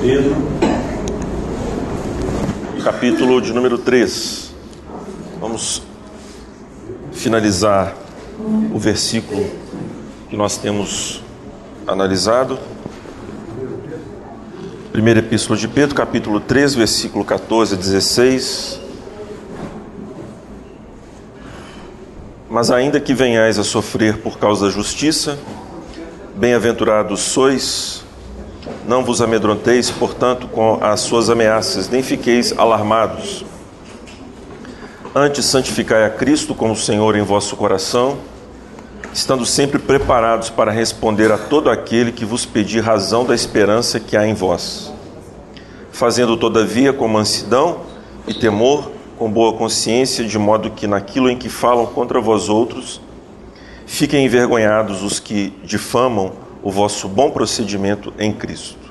Pedro, capítulo de número 3. Vamos finalizar o versículo que nós temos analisado. Primeira Epístola de Pedro, capítulo 3, versículo 14 a 16. Mas ainda que venhais a sofrer por causa da justiça, bem-aventurados sois, não vos amedronteis, portanto, com as suas ameaças, nem fiqueis alarmados. Antes, santificai a Cristo como Senhor em vosso coração, estando sempre preparados para responder a todo aquele que vos pedir razão da esperança que há em vós. Fazendo, todavia, com mansidão e temor, com boa consciência, de modo que naquilo em que falam contra vós outros, fiquem envergonhados os que difamam o vosso bom procedimento em Cristo.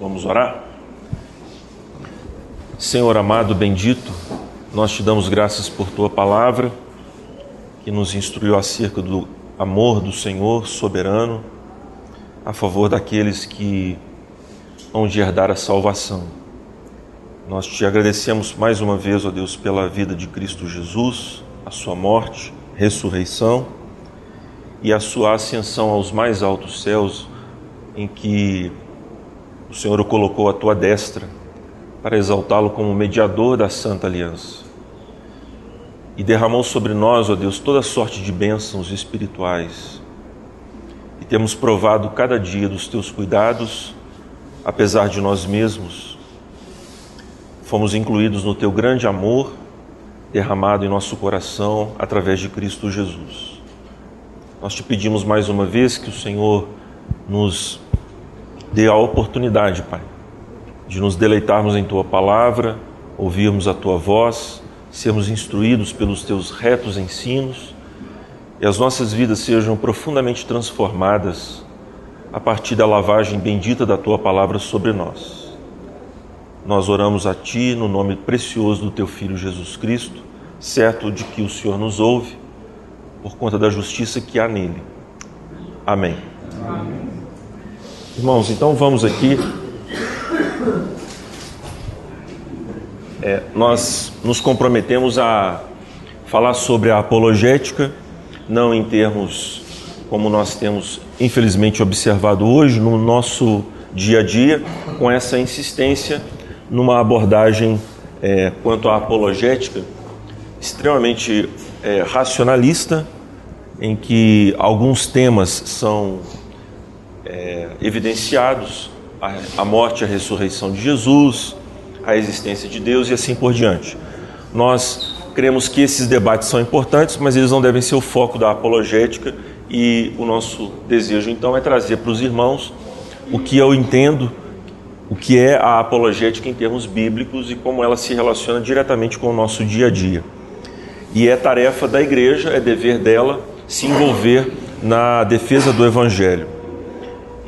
Vamos orar? Senhor amado, bendito, nós te damos graças por tua palavra, que nos instruiu acerca do amor do Senhor soberano a favor daqueles que vão de herdar a salvação. Nós te agradecemos mais uma vez, ó Deus, pela vida de Cristo Jesus, a sua morte, ressurreição e a sua ascensão aos mais altos céus, em que o Senhor o colocou à tua destra para exaltá-lo como mediador da santa aliança. E derramou sobre nós, ó Deus, toda sorte de bênçãos espirituais. E temos provado cada dia dos teus cuidados, apesar de nós mesmos. Fomos incluídos no teu grande amor derramado em nosso coração através de Cristo Jesus. Nós te pedimos mais uma vez que o Senhor nos dê a oportunidade, Pai, de nos deleitarmos em Tua palavra, ouvirmos a Tua voz, sermos instruídos pelos Teus retos ensinos e as nossas vidas sejam profundamente transformadas a partir da lavagem bendita da Tua palavra sobre nós. Nós oramos a Ti no nome precioso do Teu Filho Jesus Cristo, certo de que o Senhor nos ouve por conta da justiça que há nele. Amém. Amém. Irmãos, então vamos aqui. É, nós nos comprometemos a falar sobre a apologética, não em termos como nós temos infelizmente observado hoje no nosso dia a dia, com essa insistência numa abordagem é, quanto à apologética extremamente é, racionalista, em que alguns temas são é, evidenciados: a, a morte e a ressurreição de Jesus, a existência de Deus e assim por diante. Nós cremos que esses debates são importantes, mas eles não devem ser o foco da apologética e o nosso desejo então é trazer para os irmãos o que eu entendo, o que é a apologética em termos bíblicos e como ela se relaciona diretamente com o nosso dia a dia. E é tarefa da igreja, é dever dela se envolver na defesa do Evangelho.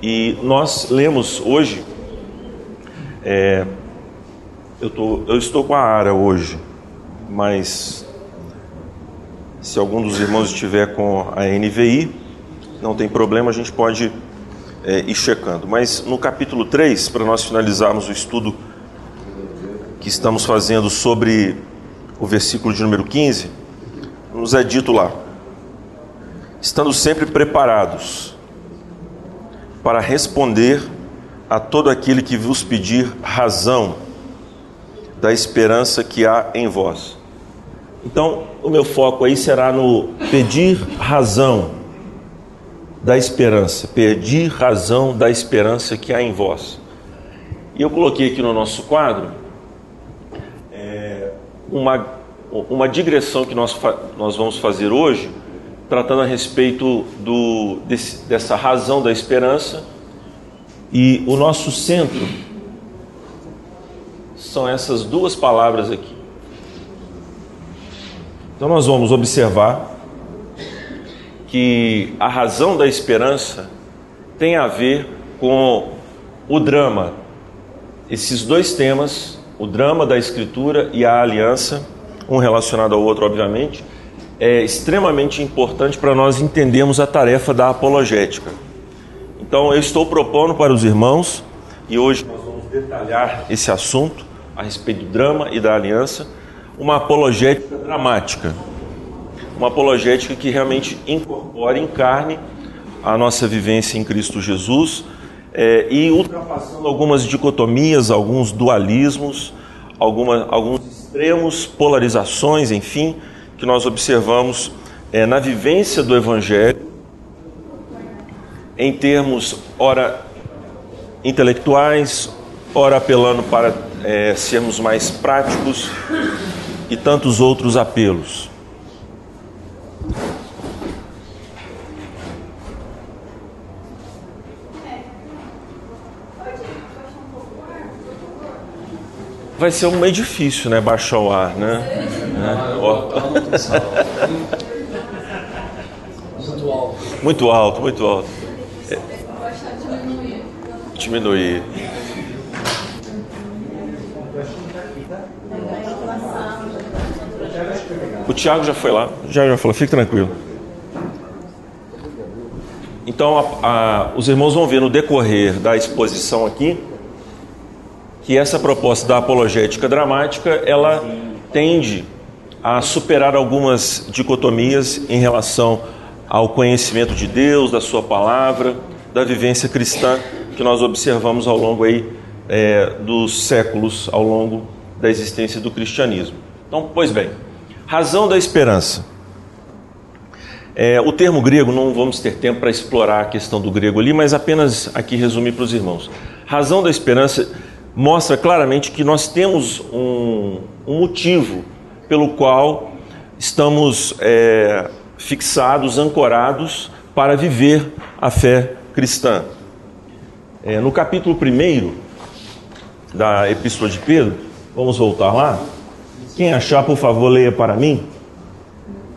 E nós lemos hoje, é, eu, tô, eu estou com a Ara hoje, mas se algum dos irmãos estiver com a NVI, não tem problema, a gente pode é, ir checando. Mas no capítulo 3, para nós finalizarmos o estudo que estamos fazendo sobre o versículo de número 15, nos é dito lá: estando sempre preparados para responder a todo aquele que vos pedir razão da esperança que há em vós. Então, o meu foco aí será no pedir razão da esperança, pedir razão da esperança que há em vós. E eu coloquei aqui no nosso quadro é, uma uma digressão que nós, nós vamos fazer hoje, tratando a respeito do, desse, dessa razão da esperança. E o nosso centro são essas duas palavras aqui. Então nós vamos observar que a razão da esperança tem a ver com o drama. Esses dois temas, o drama da Escritura e a aliança, um relacionado ao outro, obviamente, é extremamente importante para nós entendermos a tarefa da apologética. Então, eu estou propondo para os irmãos, e hoje nós detalhar esse assunto a respeito do drama e da aliança, uma apologética dramática. Uma apologética que realmente incorpore, encarne a nossa vivência em Cristo Jesus é, e ultrapassando algumas dicotomias, alguns dualismos, alguma, alguns extremos, polarizações, enfim, que nós observamos é, na vivência do Evangelho, em termos, ora, intelectuais, ora apelando para é, sermos mais práticos e tantos outros apelos. Vai ser um meio difícil, né? Baixar o ar, né? Né? Muito alto. Muito alto, muito alto. É. Diminuir. O Tiago já foi lá, já, já falou, fique tranquilo. Então, a, a, os irmãos vão ver no decorrer da exposição aqui que essa proposta da apologética dramática ela tende a superar algumas dicotomias em relação ao conhecimento de Deus, da Sua palavra, da vivência cristã que nós observamos ao longo aí é, dos séculos, ao longo da existência do cristianismo. Então, pois bem, razão da esperança. É, o termo grego, não vamos ter tempo para explorar a questão do grego ali, mas apenas aqui resumir para os irmãos. Razão da esperança mostra claramente que nós temos um, um motivo pelo qual estamos é, fixados, ancorados para viver a fé cristã. É, no capítulo 1 da Epístola de Pedro, vamos voltar lá. Quem achar, por favor, leia para mim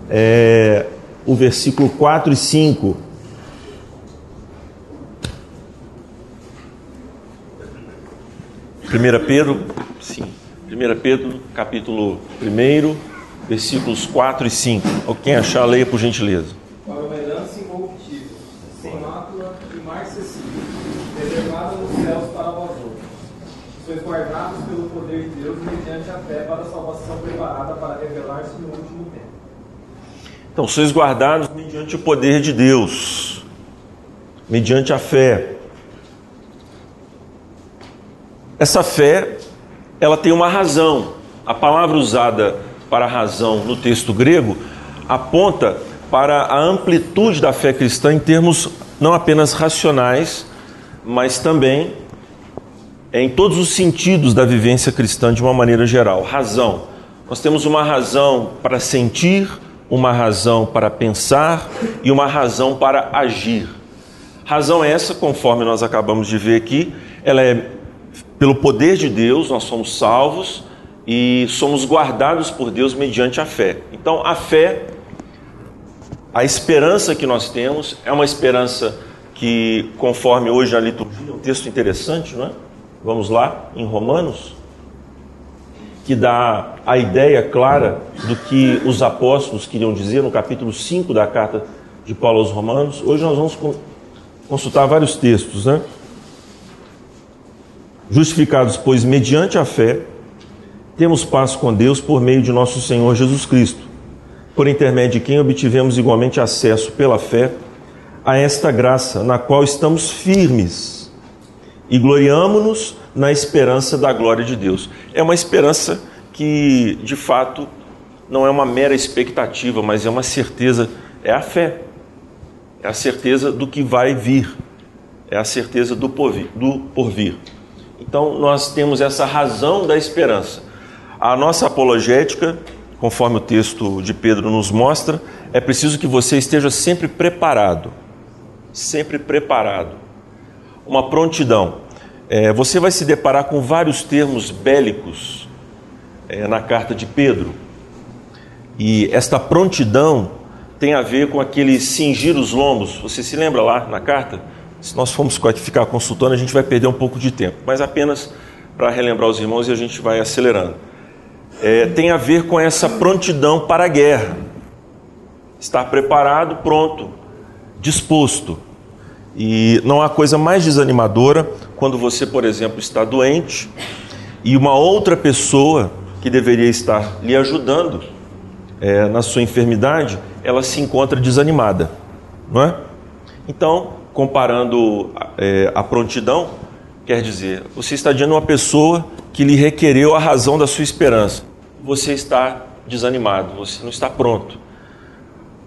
é, o versículo 4 e 5. 1 Pedro, sim, 1 Pedro, capítulo 1, versículos 4 e 5. Quem achar, leia por gentileza. Para uma herança incorruptível, sem mácula e marcessível, reservada nos céus para vós outros. Sois guardados pelo poder de Deus mediante a fé para a salvação preparada para revelar-se no último tempo. Então, sois guardados mediante o poder de Deus, mediante a fé. Essa fé, ela tem uma razão. A palavra usada para razão no texto grego aponta para a amplitude da fé cristã em termos não apenas racionais, mas também em todos os sentidos da vivência cristã de uma maneira geral. Razão. Nós temos uma razão para sentir, uma razão para pensar e uma razão para agir. Razão essa, conforme nós acabamos de ver aqui, ela é pelo poder de Deus, nós somos salvos e somos guardados por Deus mediante a fé. Então, a fé, a esperança que nós temos, é uma esperança que, conforme hoje a liturgia, um texto interessante, não é? Vamos lá, em Romanos, que dá a ideia clara do que os apóstolos queriam dizer no capítulo 5 da carta de Paulo aos Romanos. Hoje nós vamos consultar vários textos, né? Justificados, pois, mediante a fé, temos paz com Deus por meio de nosso Senhor Jesus Cristo, por intermédio de quem obtivemos igualmente acesso pela fé a esta graça, na qual estamos firmes e gloriamo-nos na esperança da glória de Deus. É uma esperança que, de fato, não é uma mera expectativa, mas é uma certeza, é a fé, é a certeza do que vai vir, é a certeza do porvir. Do porvir. Então, nós temos essa razão da esperança. A nossa apologética, conforme o texto de Pedro nos mostra, é preciso que você esteja sempre preparado. Sempre preparado. Uma prontidão. É, você vai se deparar com vários termos bélicos é, na carta de Pedro. E esta prontidão tem a ver com aquele cingir os lombos. Você se lembra lá na carta? Se nós formos ficar consultando, a gente vai perder um pouco de tempo, mas apenas para relembrar os irmãos e a gente vai acelerando. É, tem a ver com essa prontidão para a guerra. Estar preparado, pronto, disposto. E não há coisa mais desanimadora quando você, por exemplo, está doente e uma outra pessoa que deveria estar lhe ajudando é, na sua enfermidade, ela se encontra desanimada, não é? Então, comparando é, a prontidão, quer dizer, você está diante de uma pessoa que lhe requereu a razão da sua esperança. Você está desanimado, você não está pronto.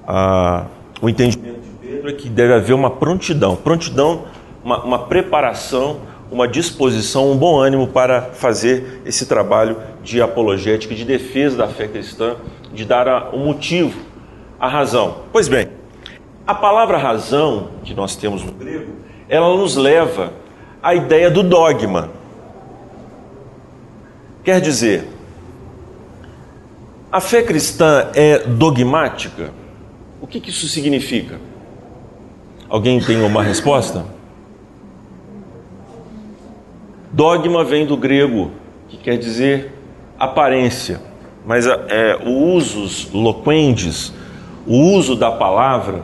Ah, o entendimento de Pedro é que deve haver uma prontidão, prontidão, uma, uma preparação, uma disposição, um bom ânimo para fazer esse trabalho de apologética, de defesa da fé cristã, de dar o um motivo, a razão. Pois bem, a palavra razão que nós temos no grego, ela nos leva à ideia do dogma. Quer dizer, a fé cristã é dogmática? O que, que isso significa? Alguém tem uma resposta? Dogma vem do grego, que quer dizer aparência, mas é, o usus loquendes, o uso da palavra,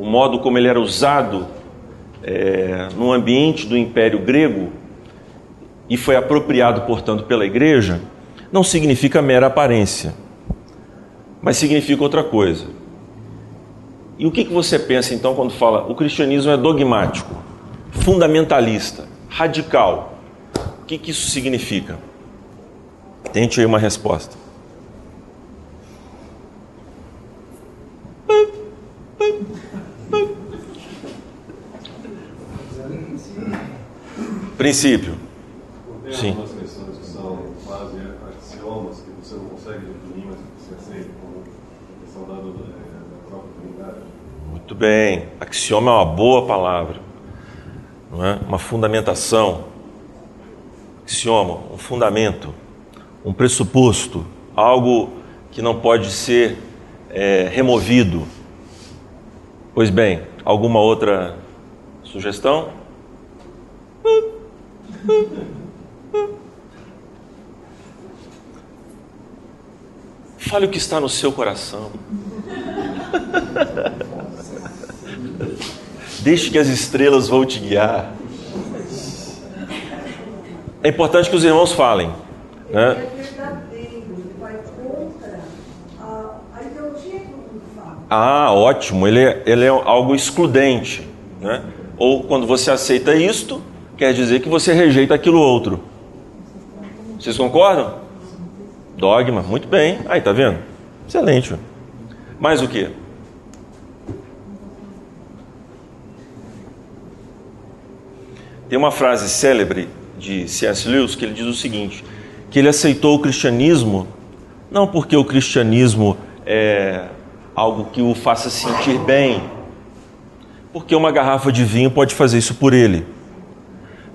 o modo como ele era usado é, no ambiente do Império Grego e foi apropriado, portanto, pela Igreja, não significa mera aparência, mas significa outra coisa. E o que, que você pensa então quando fala o cristianismo é dogmático, fundamentalista, radical? O que, que isso significa? Tente aí uma resposta. Princípio. Tem Sim. algumas questões que são quase axiomas que você não consegue definir, mas que você aceita como a questão da, da própria trindade. Muito bem. Axioma é uma boa palavra. Não é? Uma fundamentação. Axioma, um fundamento, um pressuposto, algo que não pode ser é, removido. Pois bem, alguma outra sugestão? Fale o que está no seu coração. Deixe que as estrelas vão te guiar. É importante que os irmãos falem. Né? Ah, ótimo. Ele é, ele é algo excludente. Né? Ou quando você aceita isto, quer dizer que você rejeita aquilo outro. Vocês concordam? Dogma, muito bem. Aí, tá vendo? Excelente. Mais o que? Tem uma frase célebre de C.S. Lewis que ele diz o seguinte: que ele aceitou o cristianismo não porque o cristianismo é algo que o faça sentir bem, porque uma garrafa de vinho pode fazer isso por ele,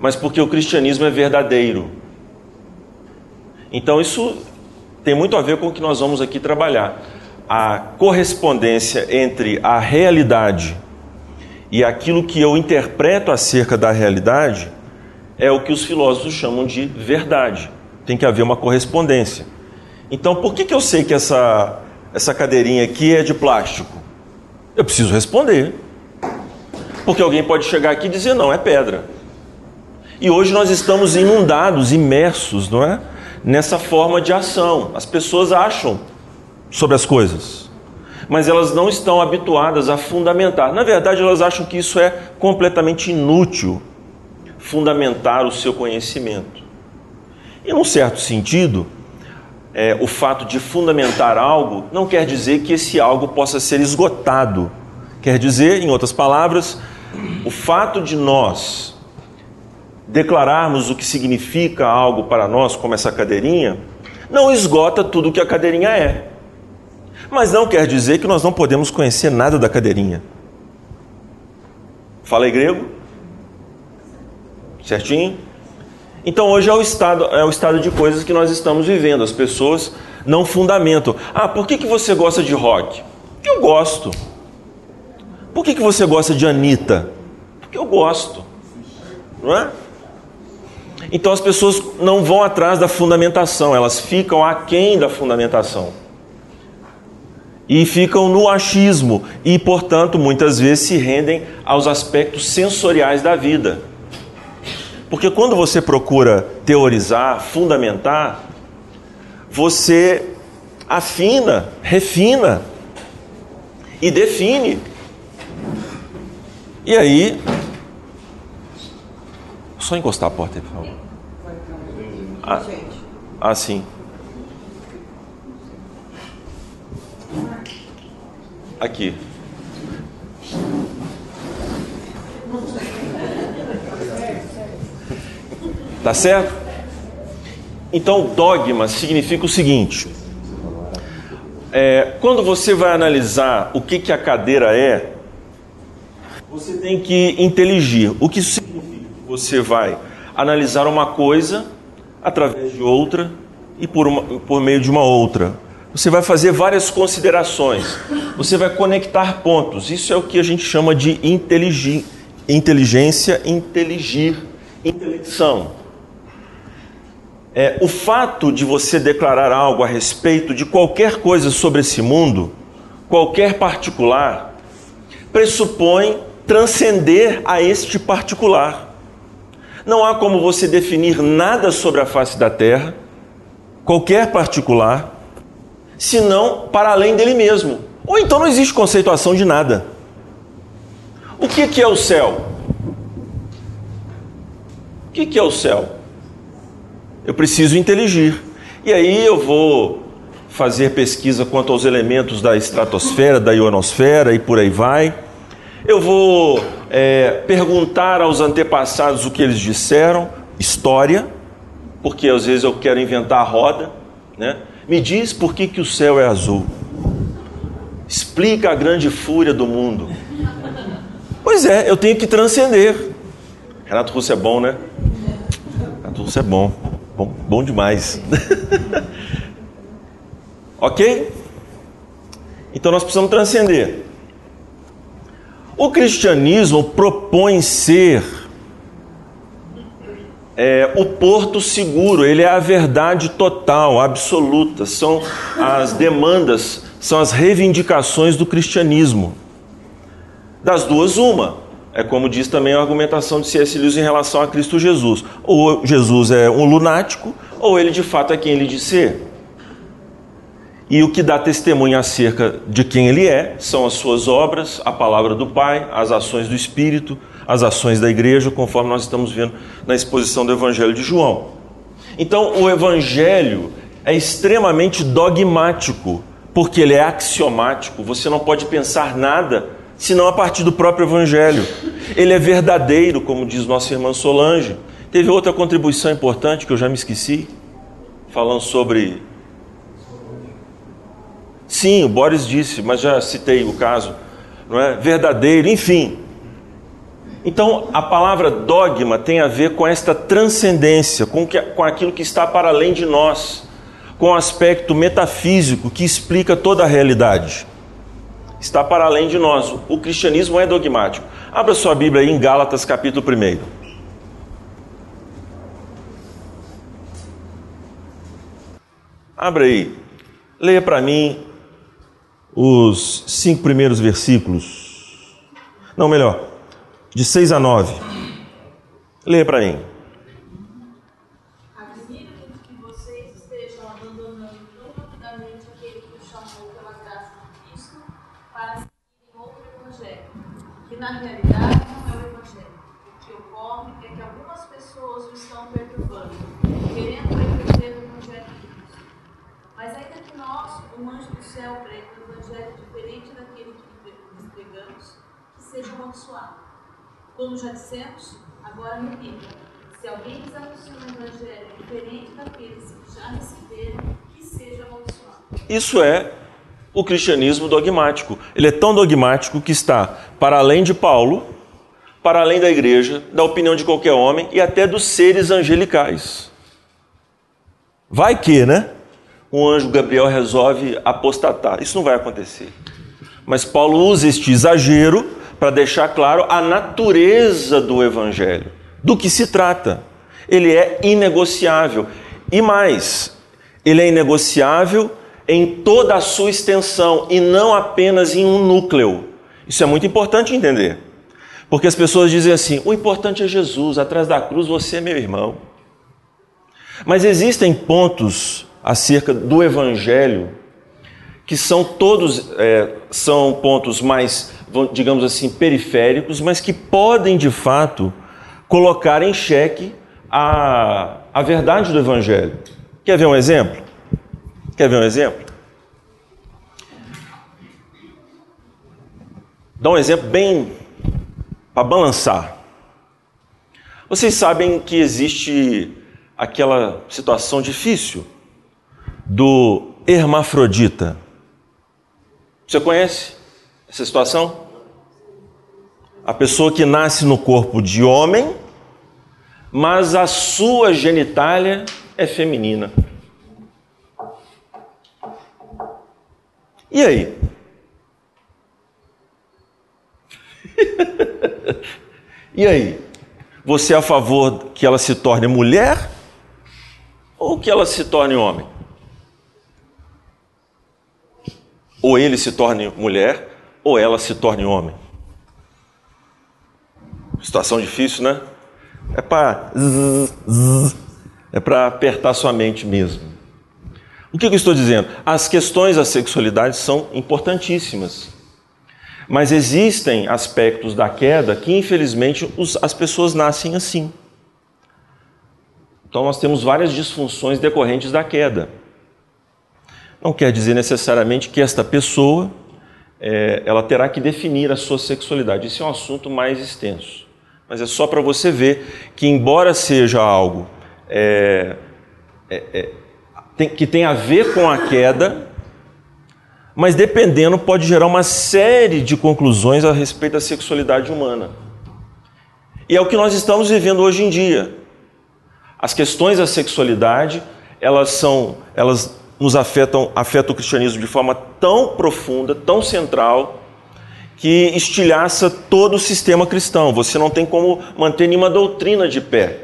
mas porque o cristianismo é verdadeiro. Então isso tem muito a ver com o que nós vamos aqui trabalhar. A correspondência entre a realidade e aquilo que eu interpreto acerca da realidade é o que os filósofos chamam de verdade. Tem que haver uma correspondência. Então, por que, que eu sei que essa, essa cadeirinha aqui é de plástico? Eu preciso responder. Porque alguém pode chegar aqui e dizer: não, é pedra. E hoje nós estamos inundados, imersos, não é? Nessa forma de ação. As pessoas acham sobre as coisas, mas elas não estão habituadas a fundamentar. Na verdade, elas acham que isso é completamente inútil fundamentar o seu conhecimento. E, num certo sentido, é, o fato de fundamentar algo não quer dizer que esse algo possa ser esgotado. Quer dizer, em outras palavras, o fato de nós declararmos o que significa algo para nós, como essa cadeirinha, não esgota tudo o que a cadeirinha é. Mas não quer dizer que nós não podemos conhecer nada da cadeirinha. Falei grego? Certinho? Então hoje é o estado, é o estado de coisas que nós estamos vivendo. As pessoas não fundamentam. Ah, por que, que você gosta de rock? Porque eu gosto. Por que, que você gosta de Anitta? Porque eu gosto. Não é? Então as pessoas não vão atrás da fundamentação, elas ficam aquém da fundamentação. e ficam no achismo e, portanto, muitas vezes se rendem aos aspectos sensoriais da vida. Porque quando você procura teorizar, fundamentar, você afina, refina e define. E aí, só encostar a porta aí, por favor. Ah, ah sim. Aqui. Tá certo? Então, dogma significa o seguinte: é, quando você vai analisar o que, que a cadeira é, você tem que inteligir. O que isso significa? Você vai analisar uma coisa através de outra e por, uma, por meio de uma outra você vai fazer várias considerações, você vai conectar pontos. Isso é o que a gente chama de inteligência, inteligir, intelecção. É, o fato de você declarar algo a respeito de qualquer coisa sobre esse mundo, qualquer particular, pressupõe transcender a este particular. Não há como você definir nada sobre a face da terra, qualquer particular, senão para além dele mesmo. Ou então não existe conceituação de nada. O que, que é o céu? O que, que é o céu? Eu preciso inteligir. E aí eu vou fazer pesquisa quanto aos elementos da estratosfera, da ionosfera e por aí vai. Eu vou é, perguntar aos antepassados o que eles disseram, história, porque às vezes eu quero inventar a roda, né? Me diz por que, que o céu é azul. Explica a grande fúria do mundo. Pois é, eu tenho que transcender. Renato Russo é bom, né? Renato Russo é bom. Bom, bom demais. ok? Então nós precisamos transcender. O cristianismo propõe ser é, o porto seguro, ele é a verdade total, absoluta, são as demandas, são as reivindicações do cristianismo. Das duas, uma. É como diz também a argumentação de C.S. Lewis em relação a Cristo Jesus. Ou Jesus é um lunático, ou ele de fato é quem ele diz ser. E o que dá testemunho acerca de quem ele é são as suas obras, a palavra do Pai, as ações do Espírito, as ações da igreja, conforme nós estamos vendo na exposição do Evangelho de João. Então, o Evangelho é extremamente dogmático, porque ele é axiomático, você não pode pensar nada senão a partir do próprio Evangelho. Ele é verdadeiro, como diz nossa irmã Solange. Teve outra contribuição importante que eu já me esqueci, falando sobre. Sim, o Boris disse, mas já citei o caso, não é? Verdadeiro, enfim. Então, a palavra dogma tem a ver com esta transcendência, com, que, com aquilo que está para além de nós, com o aspecto metafísico que explica toda a realidade. Está para além de nós. O cristianismo é dogmático. Abra sua Bíblia aí em Gálatas, capítulo 1. Abra aí. Leia para mim os cinco primeiros versículos. Não, melhor, de 6 a 9. Leia para mim. Na realidade não é o evangelho. O que ocorre é que algumas pessoas o estão perturbando, querendo repreender o evangelho de Cristo. Mas ainda que nós, um anjo do céu, pregue um evangelho diferente daquele que lhes pregamos, que seja amaldiçoado. Como já dissemos, agora repito: se alguém lhes anuncia um evangelho diferente daqueles que já receberam, que seja amaldiçoado. Isso é o cristianismo dogmático. Ele é tão dogmático que está para além de Paulo, para além da igreja, da opinião de qualquer homem e até dos seres angelicais. Vai que, né? Um anjo Gabriel resolve apostatar. Isso não vai acontecer. Mas Paulo usa este exagero para deixar claro a natureza do Evangelho, do que se trata. Ele é inegociável. E mais, ele é inegociável em toda a sua extensão e não apenas em um núcleo. Isso é muito importante entender. Porque as pessoas dizem assim: o importante é Jesus, atrás da cruz você é meu irmão. Mas existem pontos acerca do Evangelho que são todos é, são pontos mais, digamos assim, periféricos, mas que podem de fato colocar em xeque a, a verdade do Evangelho. Quer ver um exemplo? Quer ver um exemplo? Dá um exemplo bem para balançar. Vocês sabem que existe aquela situação difícil do hermafrodita. Você conhece essa situação? A pessoa que nasce no corpo de homem, mas a sua genitália é feminina. E aí? e aí? Você é a favor que ela se torne mulher ou que ela se torne homem? Ou ele se torne mulher ou ela se torne homem? Situação difícil, né? É para é para apertar sua mente mesmo. O que eu estou dizendo? As questões da sexualidade são importantíssimas. Mas existem aspectos da queda que, infelizmente, os, as pessoas nascem assim. Então, nós temos várias disfunções decorrentes da queda. Não quer dizer necessariamente que esta pessoa é, ela terá que definir a sua sexualidade. Isso é um assunto mais extenso. Mas é só para você ver que, embora seja algo é, é, é tem, que tem a ver com a queda, mas dependendo pode gerar uma série de conclusões a respeito da sexualidade humana. E é o que nós estamos vivendo hoje em dia. As questões da sexualidade, elas são, elas nos afetam, afetam o cristianismo de forma tão profunda, tão central, que estilhaça todo o sistema cristão. Você não tem como manter nenhuma doutrina de pé,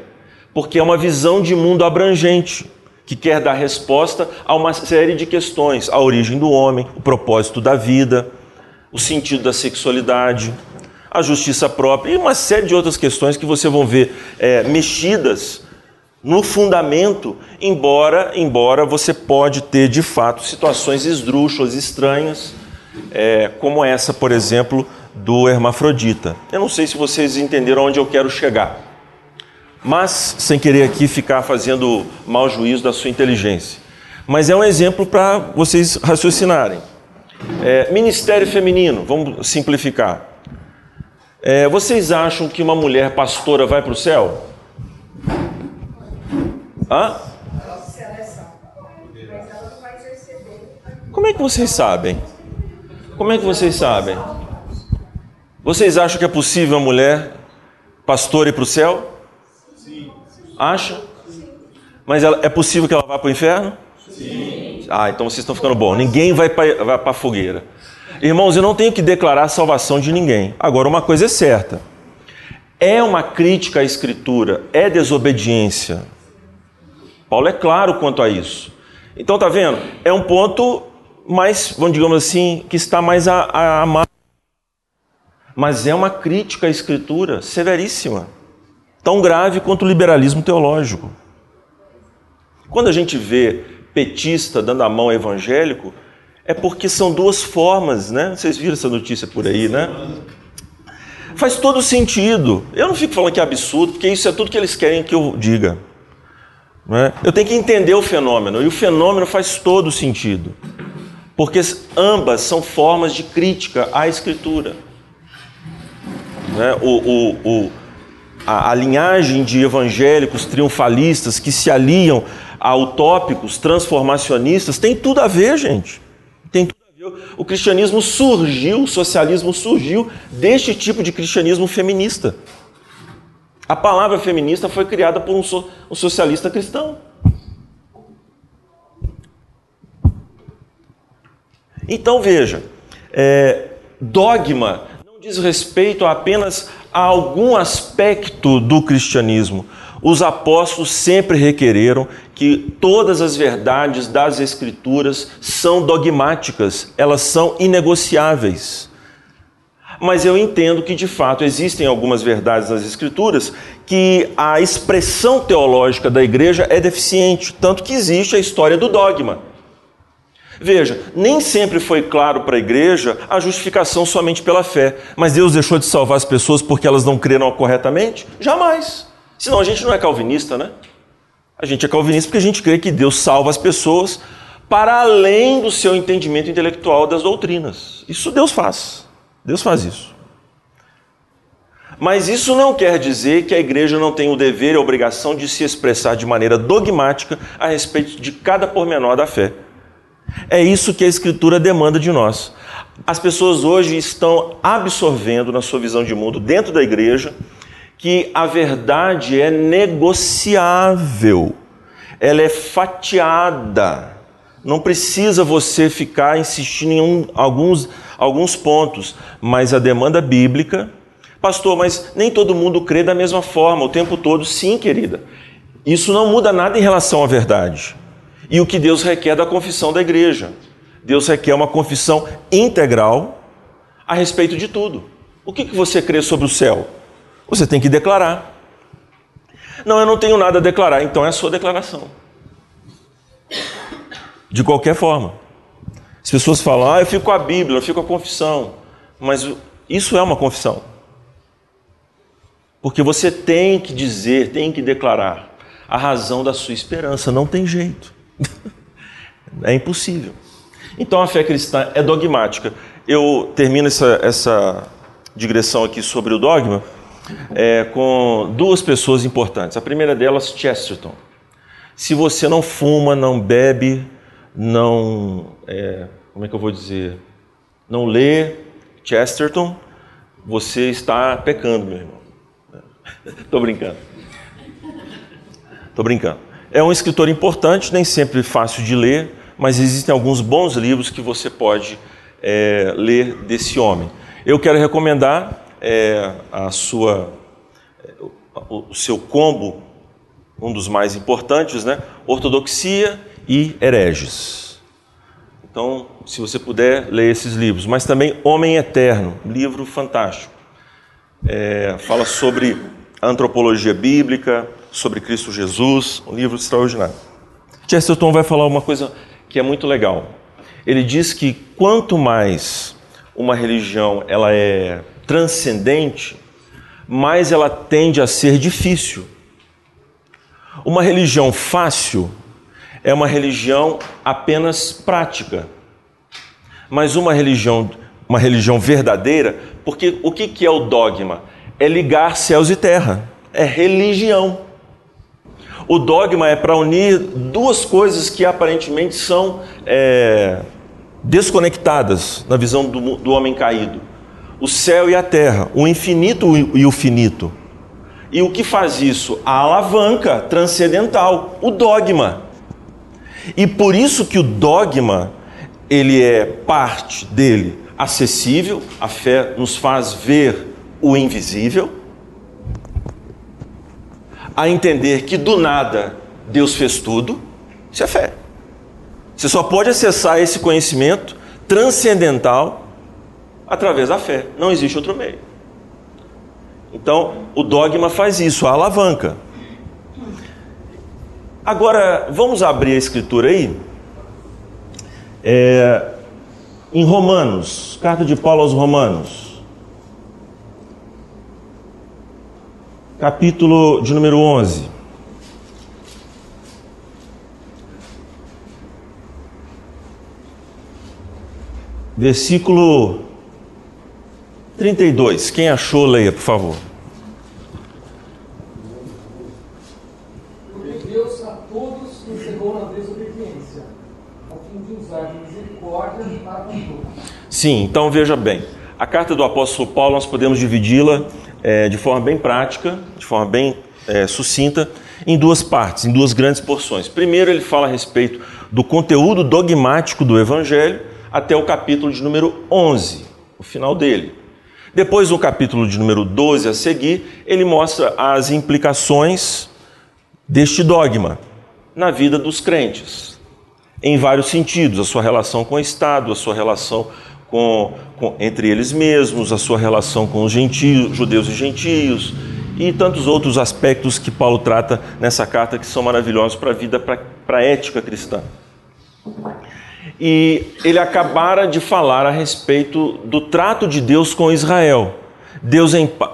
porque é uma visão de mundo abrangente que quer dar resposta a uma série de questões: a origem do homem, o propósito da vida, o sentido da sexualidade, a justiça própria e uma série de outras questões que você vão ver é, mexidas no fundamento, embora, embora você pode ter de fato situações esdrúxulas, estranhas, é, como essa, por exemplo, do hermafrodita. Eu não sei se vocês entenderam onde eu quero chegar mas sem querer aqui ficar fazendo mau juízo da sua inteligência. Mas é um exemplo para vocês raciocinarem. É, ministério feminino, vamos simplificar. É, vocês acham que uma mulher pastora vai para o céu? Hã? Como é que vocês sabem? Como é que vocês sabem? Vocês acham que é possível uma mulher pastora ir para o céu? Acha? Mas ela, é possível que ela vá para o inferno? Sim. Ah, então vocês estão ficando bom. Ninguém vai para a fogueira. Irmãos, eu não tenho que declarar a salvação de ninguém. Agora, uma coisa é certa: é uma crítica à Escritura, é desobediência. Paulo é claro quanto a isso. Então, tá vendo? É um ponto mais, vamos digamos assim, que está mais a, a, a mas é uma crítica à Escritura severíssima tão grave quanto o liberalismo teológico. Quando a gente vê petista dando a mão ao evangélico, é porque são duas formas, né? Vocês viram essa notícia por aí, né? Faz todo sentido. Eu não fico falando que é absurdo, porque isso é tudo que eles querem que eu diga. É? Eu tenho que entender o fenômeno, e o fenômeno faz todo sentido. Porque ambas são formas de crítica à Escritura. Né? O, o, o, a, a linhagem de evangélicos triunfalistas que se aliam a utópicos transformacionistas tem tudo a ver, gente. Tem tudo a ver. O cristianismo surgiu, o socialismo surgiu deste tipo de cristianismo feminista. A palavra feminista foi criada por um, so, um socialista cristão. Então veja, é, dogma não diz respeito apenas a algum aspecto do cristianismo. Os apóstolos sempre requereram que todas as verdades das Escrituras são dogmáticas, elas são inegociáveis. Mas eu entendo que de fato existem algumas verdades nas Escrituras que a expressão teológica da igreja é deficiente, tanto que existe a história do dogma. Veja, nem sempre foi claro para a igreja a justificação somente pela fé, mas Deus deixou de salvar as pessoas porque elas não creram corretamente? Jamais. Senão a gente não é calvinista, né? A gente é calvinista porque a gente crê que Deus salva as pessoas para além do seu entendimento intelectual das doutrinas. Isso Deus faz. Deus faz isso. Mas isso não quer dizer que a igreja não tem o dever e a obrigação de se expressar de maneira dogmática a respeito de cada pormenor da fé. É isso que a Escritura demanda de nós. As pessoas hoje estão absorvendo na sua visão de mundo, dentro da igreja, que a verdade é negociável, ela é fatiada. Não precisa você ficar insistindo em um, alguns, alguns pontos, mas a demanda bíblica. Pastor, mas nem todo mundo crê da mesma forma o tempo todo. Sim, querida. Isso não muda nada em relação à verdade e o que Deus requer da confissão da igreja. Deus requer uma confissão integral a respeito de tudo. O que, que você crê sobre o céu? Você tem que declarar. Não, eu não tenho nada a declarar, então é a sua declaração. De qualquer forma. As pessoas falam, ah, eu fico com a Bíblia, eu fico com a confissão. Mas isso é uma confissão. Porque você tem que dizer, tem que declarar a razão da sua esperança, não tem jeito. é impossível. Então a fé cristã é dogmática. Eu termino essa, essa digressão aqui sobre o dogma é, com duas pessoas importantes. A primeira delas, Chesterton. Se você não fuma, não bebe, não. É, como é que eu vou dizer? Não lê Chesterton, você está pecando, meu irmão. Estou brincando. Estou brincando. É um escritor importante, nem sempre fácil de ler, mas existem alguns bons livros que você pode é, ler desse homem. Eu quero recomendar é, a sua, o seu combo, um dos mais importantes, né? Ortodoxia e Hereges. Então, se você puder, ler esses livros. Mas também Homem Eterno, livro fantástico. É, fala sobre antropologia bíblica, sobre Cristo Jesus, um livro extraordinário. Chesterton vai falar uma coisa que é muito legal. Ele diz que quanto mais uma religião ela é transcendente, mais ela tende a ser difícil. Uma religião fácil é uma religião apenas prática. Mas uma religião, uma religião verdadeira, porque o que é o dogma? É ligar céus e terra, é religião. O dogma é para unir duas coisas que aparentemente são é, desconectadas na visão do, do homem caído: o céu e a terra, o infinito e o finito. E o que faz isso? A alavanca transcendental, o dogma. E por isso que o dogma, ele é parte dele acessível, a fé nos faz ver o invisível a entender que do nada Deus fez tudo, isso é fé. Você só pode acessar esse conhecimento transcendental através da fé. Não existe outro meio. Então, o dogma faz isso, a alavanca. Agora, vamos abrir a escritura aí. É, em Romanos, carta de Paulo aos Romanos. capítulo de número 11. Versículo 32. Quem achou, leia, por favor. Porque Deus a todos encerrou na desobediência, a fim de usar misericórdia para com todos. Sim, então veja bem. A carta do apóstolo Paulo nós podemos dividi-la é, de forma bem prática, de forma bem é, sucinta, em duas partes, em duas grandes porções. Primeiro, ele fala a respeito do conteúdo dogmático do Evangelho, até o capítulo de número 11, o final dele. Depois, no capítulo de número 12 a seguir, ele mostra as implicações deste dogma na vida dos crentes, em vários sentidos: a sua relação com o Estado, a sua relação com, com, entre eles mesmos, a sua relação com os gentios, judeus e gentios, e tantos outros aspectos que Paulo trata nessa carta que são maravilhosos para a vida, para a ética cristã. E ele acabara de falar a respeito do trato de Deus com Israel. Deus,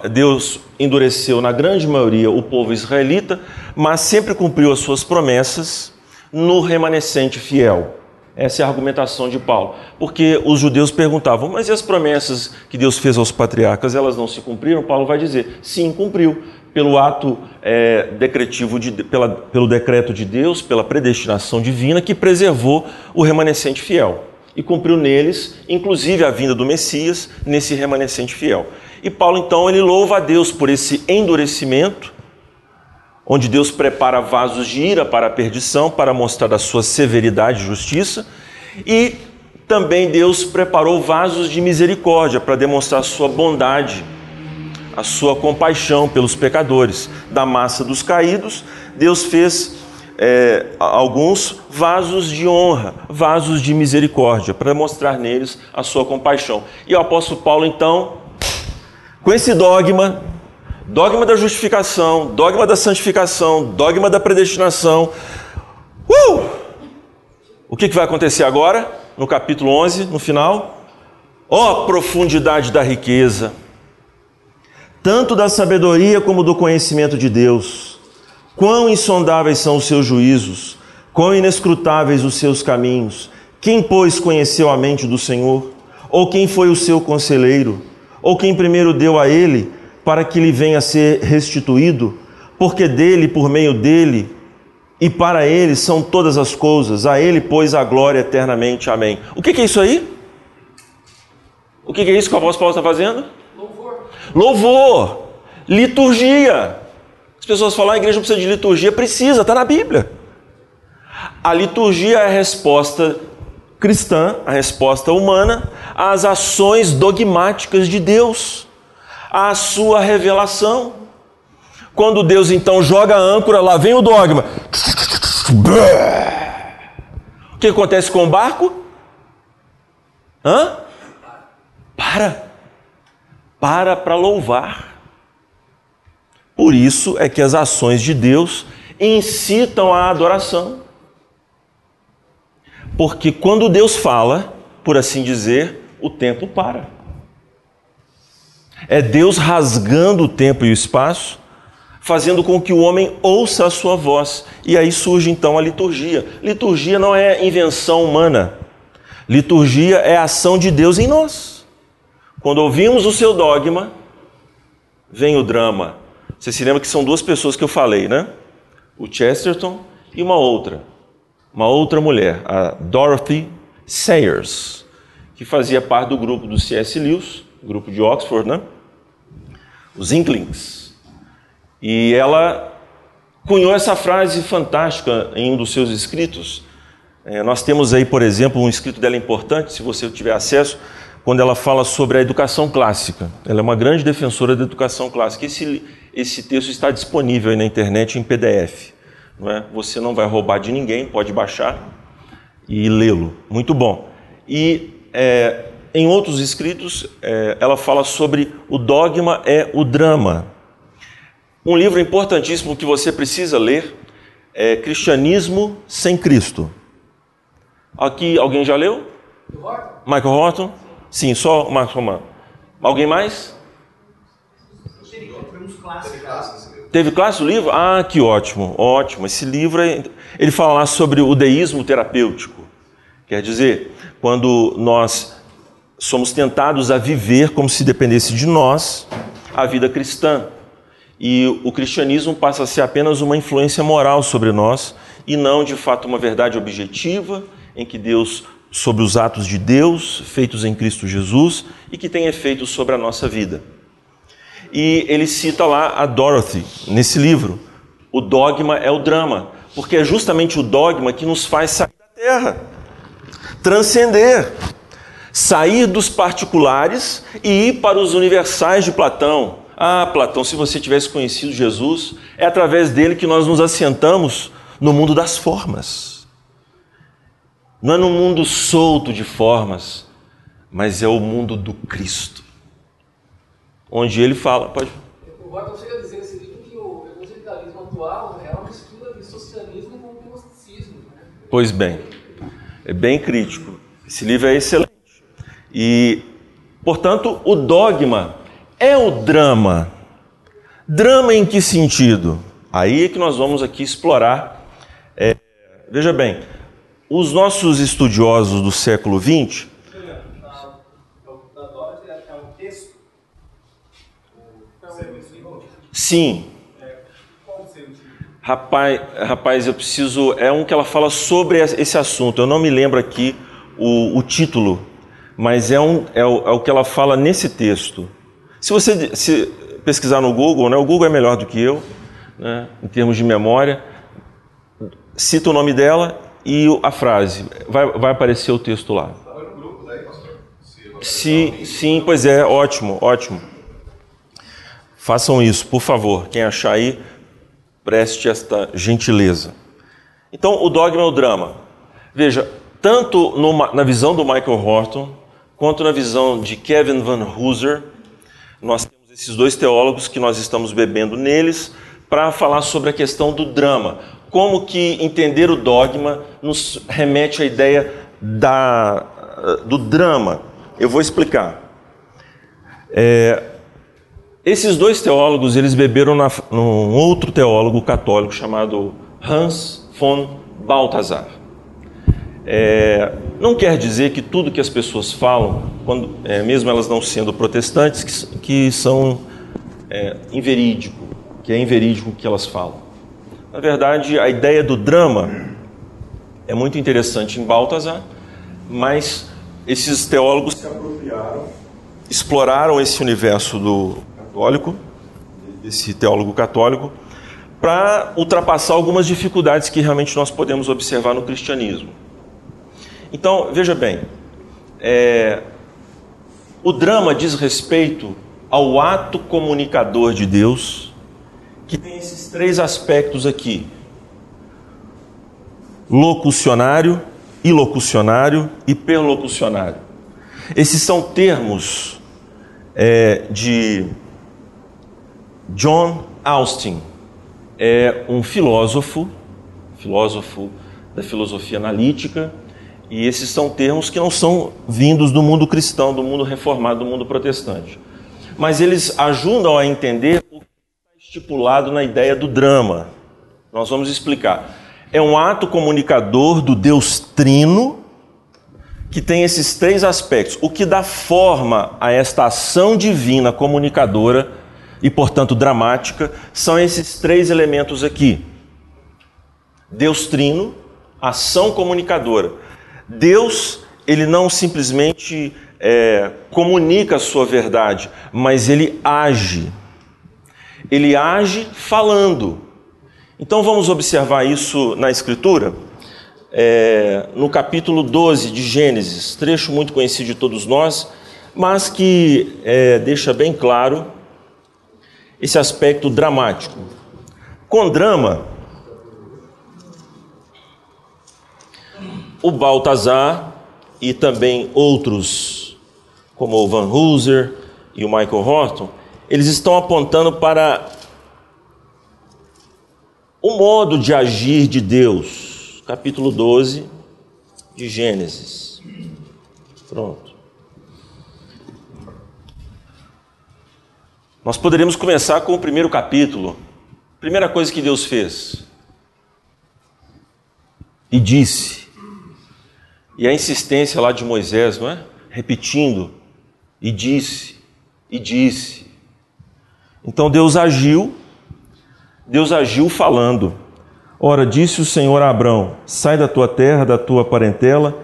Deus endureceu na grande maioria o povo israelita, mas sempre cumpriu as suas promessas no remanescente fiel. Essa é a argumentação de Paulo. Porque os judeus perguntavam, mas e as promessas que Deus fez aos patriarcas, elas não se cumpriram? Paulo vai dizer, sim, cumpriu. Pelo ato é, decretivo, de, pela, pelo decreto de Deus, pela predestinação divina, que preservou o remanescente fiel. E cumpriu neles, inclusive a vinda do Messias, nesse remanescente fiel. E Paulo, então, ele louva a Deus por esse endurecimento, onde Deus prepara vasos de ira para a perdição, para mostrar a sua severidade e justiça, e também Deus preparou vasos de misericórdia para demonstrar a sua bondade, a sua compaixão pelos pecadores. Da massa dos caídos, Deus fez é, alguns vasos de honra, vasos de misericórdia, para mostrar neles a sua compaixão. E o apóstolo Paulo, então, com esse dogma, dogma da justificação, dogma da santificação, dogma da predestinação. Uh! O que, vai acontecer agora? No capítulo 11, no final? Ó oh, profundidade da riqueza, tanto da sabedoria como do conhecimento de Deus. Quão insondáveis são os seus juízos, quão inescrutáveis os seus caminhos. Quem, pois, conheceu a mente do Senhor? Ou quem foi o seu conselheiro? Ou quem primeiro deu a ele para que lhe venha a ser restituído, porque dele, por meio dele e para ele são todas as coisas, a ele, pois, a glória eternamente. Amém. O que é isso aí? O que é isso que o apóstolo Paulo está fazendo? Louvor. Louvor. Liturgia. As pessoas falam, ah, a igreja precisa de liturgia. Precisa, está na Bíblia. A liturgia é a resposta cristã, a resposta humana às ações dogmáticas de Deus a sua revelação. Quando Deus então joga a âncora, lá vem o dogma. O que acontece com o barco? Hã? Para. Para para louvar. Por isso é que as ações de Deus incitam a adoração. Porque quando Deus fala, por assim dizer, o tempo para. É Deus rasgando o tempo e o espaço, fazendo com que o homem ouça a sua voz. E aí surge então a liturgia. Liturgia não é invenção humana. Liturgia é a ação de Deus em nós. Quando ouvimos o seu dogma, vem o drama. Você se lembra que são duas pessoas que eu falei, né? O Chesterton e uma outra. Uma outra mulher, a Dorothy Sayers, que fazia parte do grupo do C.S. Lewis grupo de Oxford, né? Os Inklings. E ela cunhou essa frase fantástica em um dos seus escritos. É, nós temos aí, por exemplo, um escrito dela importante, se você tiver acesso, quando ela fala sobre a educação clássica. Ela é uma grande defensora da educação clássica. Esse, esse texto está disponível aí na internet em PDF. Não é? Você não vai roubar de ninguém, pode baixar e lê-lo. Muito bom. E é, em outros escritos, é, ela fala sobre o dogma é o drama. Um livro importantíssimo que você precisa ler é Cristianismo sem Cristo. Aqui, alguém já leu? Michael Horton? Sim, só o Marcos Romano. Alguém mais? Teve classe o livro? Ah, que ótimo, ótimo. Esse livro, é, ele fala lá sobre o deísmo terapêutico. Quer dizer, quando nós somos tentados a viver como se dependesse de nós a vida cristã. E o cristianismo passa a ser apenas uma influência moral sobre nós e não de fato uma verdade objetiva em que Deus, sobre os atos de Deus feitos em Cristo Jesus e que tem efeito sobre a nossa vida. E ele cita lá a Dorothy nesse livro. O dogma é o drama, porque é justamente o dogma que nos faz sair da terra, transcender sair dos particulares e ir para os universais de Platão, Ah, Platão, se você tivesse conhecido Jesus, é através dele que nós nos assentamos no mundo das formas. Não é no mundo solto de formas, mas é o mundo do Cristo. Onde ele fala, pode. O Gordon chega a dizer nesse livro que o evangelicalismo atual é uma mistura de socialismo com gnosticismo. Né? Pois bem, é bem crítico. Esse livro é excelente. E, portanto, o dogma é o drama. Drama em que sentido? Aí é que nós vamos aqui explorar. É, veja bem, os nossos estudiosos do século XX? Sim. Rapaz, rapaz, eu preciso. É um que ela fala sobre esse assunto. Eu não me lembro aqui o, o título, mas é, um, é, o, é o que ela fala nesse texto. Se você se pesquisar no Google, né, o Google é melhor do que eu, né, em termos de memória, cita o nome dela e a frase. Vai, vai aparecer o texto lá. Sim, sim, pois é, ótimo, ótimo. Façam isso, por favor. Quem achar aí, preste esta gentileza. Então, o dogma é o drama. Veja, tanto numa- na visão do Michael Horton, quanto na visão de Kevin Van Hooser, nós temos esses dois teólogos que nós estamos bebendo neles para falar sobre a questão do drama. Como que entender o dogma nos remete à ideia da, do drama. Eu vou explicar. É, esses dois teólogos, eles beberam na, num outro teólogo católico chamado Hans von Balthasar. É, não quer dizer que tudo que as pessoas falam, quando, é, mesmo elas não sendo protestantes, que, que são é, inverídico, que é inverídico o que elas falam. Na verdade, a ideia do drama é muito interessante em Balthasar, mas esses teólogos se apropriaram, exploraram esse universo do católico, desse teólogo católico, para ultrapassar algumas dificuldades que realmente nós podemos observar no cristianismo. Então, veja bem, é, o drama diz respeito ao ato comunicador de Deus, que tem esses três aspectos aqui: locucionário, ilocucionário e perlocucionário. Esses são termos é, de John Austin, é um filósofo, filósofo da filosofia analítica, e esses são termos que não são vindos do mundo cristão, do mundo reformado, do mundo protestante. Mas eles ajudam a entender o que está estipulado na ideia do drama. Nós vamos explicar. É um ato comunicador do Deus Trino que tem esses três aspectos. O que dá forma a esta ação divina comunicadora e, portanto, dramática, são esses três elementos aqui: Deus Trino, ação comunicadora. Deus, ele não simplesmente é, comunica a sua verdade, mas ele age. Ele age falando. Então vamos observar isso na Escritura, é, no capítulo 12 de Gênesis, trecho muito conhecido de todos nós, mas que é, deixa bem claro esse aspecto dramático. Com drama, o Baltazar e também outros, como o Van Hooser e o Michael Horton, eles estão apontando para o modo de agir de Deus. Capítulo 12 de Gênesis. Pronto. Nós poderíamos começar com o primeiro capítulo. Primeira coisa que Deus fez. E disse. E a insistência lá de Moisés, não é? Repetindo. E disse. E disse. Então Deus agiu. Deus agiu falando. Ora, disse o Senhor a Abrão: Sai da tua terra, da tua parentela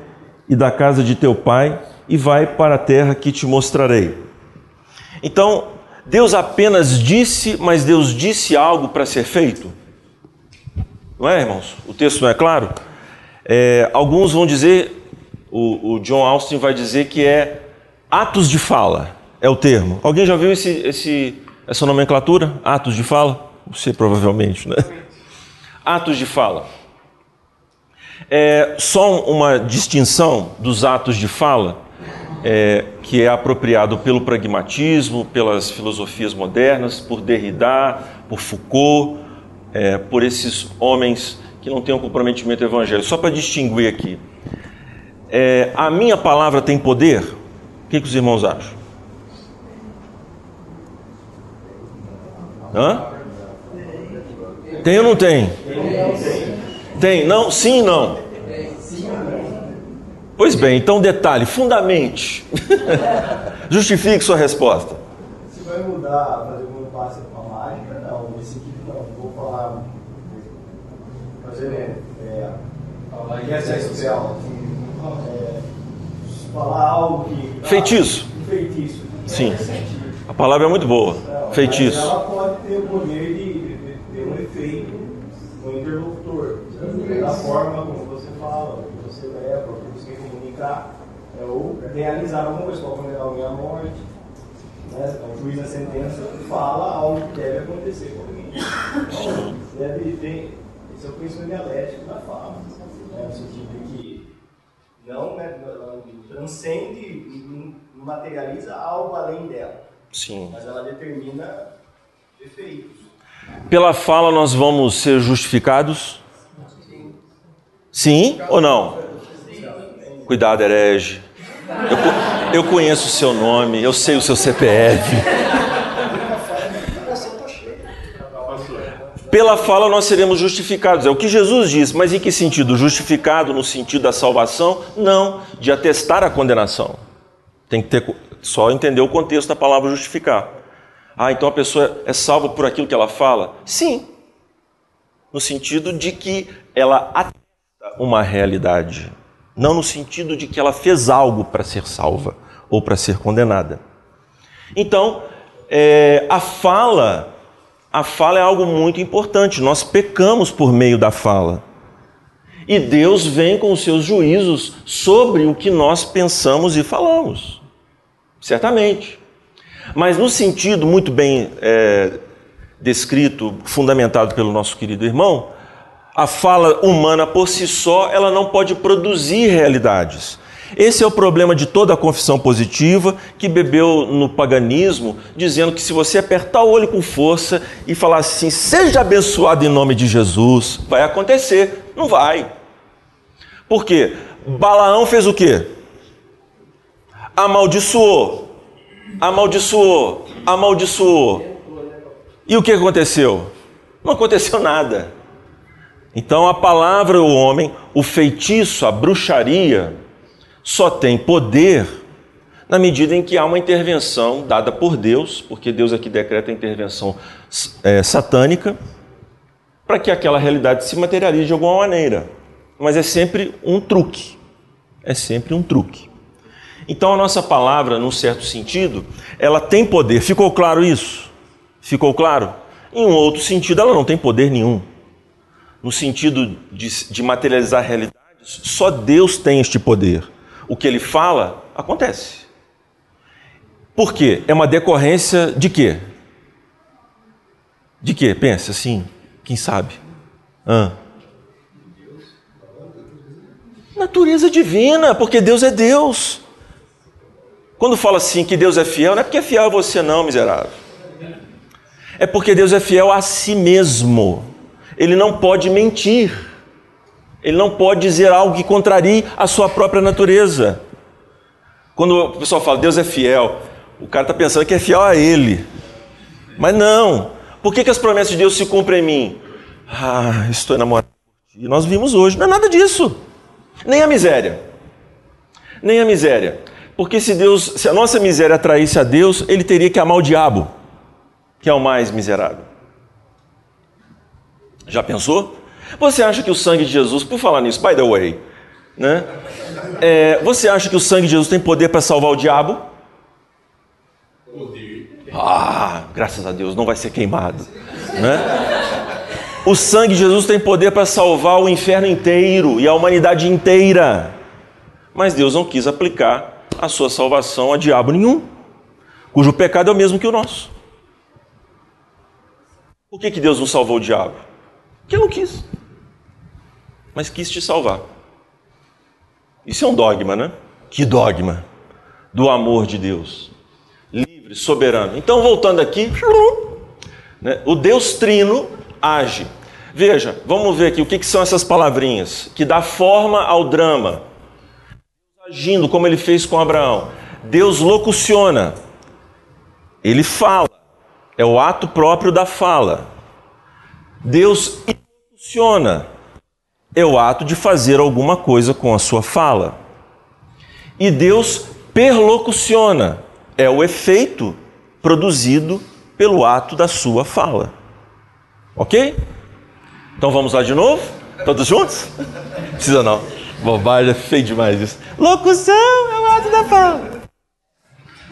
e da casa de teu pai, e vai para a terra que te mostrarei. Então, Deus apenas disse, mas Deus disse algo para ser feito? Não é, irmãos? O texto não é claro? É, alguns vão dizer, o, o, John Austin vai dizer que é atos de fala, é o termo. Alguém já viu esse, esse essa nomenclatura? Atos de fala? Você provavelmente, né? Atos de fala. É só uma distinção dos atos de fala, é, que é apropriado pelo pragmatismo, pelas filosofias modernas, por Derrida, por Foucault, é, por esses homens que não têm um comprometimento evangélico. Só para distinguir aqui. É, a minha palavra tem poder? O que, que os irmãos acham? Hã? Tem ou não tem? Tem, não? Sim, não. Pois bem, então detalhe, fundamente. Justifique sua resposta. Se vai mudar, fazer um passe com a mágica, não. Nesse sentido, não. Vou falar. Fazer. É, falar em essa especial. É, falar algo que. Feitiço. Um feitiço. Sim. Nesse sentido. A palavra é muito boa. Não, Feitiço. Ela pode ter o poder de, ter um efeito no interlocutor. Da forma como você fala, o que você leva, o que você quer comunicar, é, ou realizar alguma coisa, pode condenar alguém à morte. Né? O juiz na sentença fala algo que deve acontecer com alguém. Então, deve ter. Esse é o conhecimento dialético da fala. Né? No sentido de que não, né, ela transcende e materializa algo além dela Sim. mas ela determina efeitos. Pela fala nós vamos ser justificados? Sim ou não? Cuidado, herege. Eu, eu conheço o seu nome, eu sei o seu CPF. Pela fala nós seremos justificados. É o que Jesus diz, mas em que sentido? Justificado no sentido da salvação? Não, de atestar a condenação. Tem que ter só entender o contexto da palavra justificar. Ah, então a pessoa é salva por aquilo que ela fala? Sim. No sentido de que ela atesta uma realidade, não no sentido de que ela fez algo para ser salva ou para ser condenada. Então, é, a fala, a fala é algo muito importante. Nós pecamos por meio da fala. E Deus vem com os seus juízos sobre o que nós pensamos e falamos. Certamente. Mas no sentido muito bem é, descrito, fundamentado pelo nosso querido irmão, a fala humana por si só, ela não pode produzir realidades. Esse é o problema de toda a confissão positiva que bebeu no paganismo, dizendo que se você apertar o olho com força e falar assim, seja abençoado em nome de Jesus, vai acontecer. Não vai. Por quê? Balaão fez o quê? Amaldiçoou, amaldiçoou, amaldiçoou. E o que aconteceu? Não aconteceu nada. Então a palavra, o homem, o feitiço, a bruxaria, só tem poder na medida em que há uma intervenção dada por Deus, porque Deus aqui decreta a intervenção é, satânica, para que aquela realidade se materialize de alguma maneira. Mas é sempre um truque. É sempre um truque. Então a nossa palavra, num certo sentido, ela tem poder. Ficou claro isso? Ficou claro? Em um outro sentido, ela não tem poder nenhum. No sentido de, de materializar realidades, só Deus tem este poder. O que ele fala, acontece. Por quê? É uma decorrência de quê? De quê? Pensa assim, quem sabe? Natureza divina, porque Deus é Deus. Quando fala assim que Deus é fiel, não é porque é fiel a você, não, miserável. É porque Deus é fiel a si mesmo. Ele não pode mentir. Ele não pode dizer algo que contrarie a sua própria natureza. Quando o pessoal fala Deus é fiel, o cara está pensando que é fiel a ele. Mas não. Por que, que as promessas de Deus se cumprem em mim? Ah, estou enamorado. E nós vimos hoje. Não é nada disso. Nem a miséria. Nem a miséria. Porque se Deus, se a nossa miséria atraísse a Deus, ele teria que amar o diabo, que é o mais miserável. Já pensou? Você acha que o sangue de Jesus, por falar nisso, by the way, né? É, você acha que o sangue de Jesus tem poder para salvar o diabo? Ah, graças a Deus, não vai ser queimado, né? O sangue de Jesus tem poder para salvar o inferno inteiro e a humanidade inteira. Mas Deus não quis aplicar a sua salvação a diabo nenhum, cujo pecado é o mesmo que o nosso. Por que, que Deus não salvou o diabo? Porque não quis. Mas quis te salvar. Isso é um dogma, né? Que dogma? Do amor de Deus. Livre, soberano. Então, voltando aqui, né? o Deus trino age. Veja, vamos ver aqui o que, que são essas palavrinhas que dá forma ao drama. Agindo como ele fez com Abraão. Deus locuciona. Ele fala. É o ato próprio da fala. Deus impulsiona. É o ato de fazer alguma coisa com a sua fala. E Deus perlocuciona. É o efeito produzido pelo ato da sua fala. Ok? Então vamos lá de novo? Todos juntos? Precisa não. Bobagem, é feio demais isso. Locução é o ato da fala.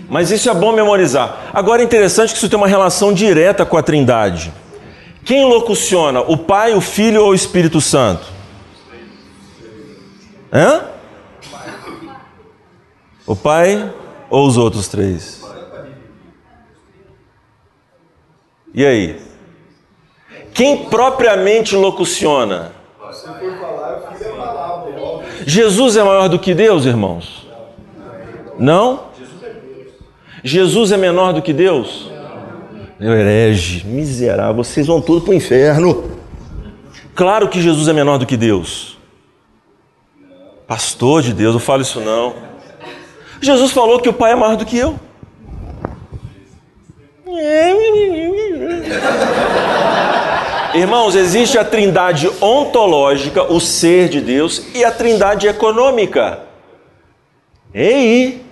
Mas isso é bom memorizar. Agora é interessante que isso tem uma relação direta com a Trindade. Quem locuciona? O Pai, o Filho ou o Espírito Santo? Hã? O Pai ou os outros três? E aí? Quem propriamente locuciona? Jesus é maior do que Deus, irmãos? Não? Jesus é menor do que Deus? Meu herege, miserável, vocês vão tudo para o inferno. Claro que Jesus é menor do que Deus. Pastor de Deus, não falo isso não. Jesus falou que o Pai é maior do que eu. Irmãos, existe a trindade ontológica, o ser de Deus, e a trindade econômica. Ei!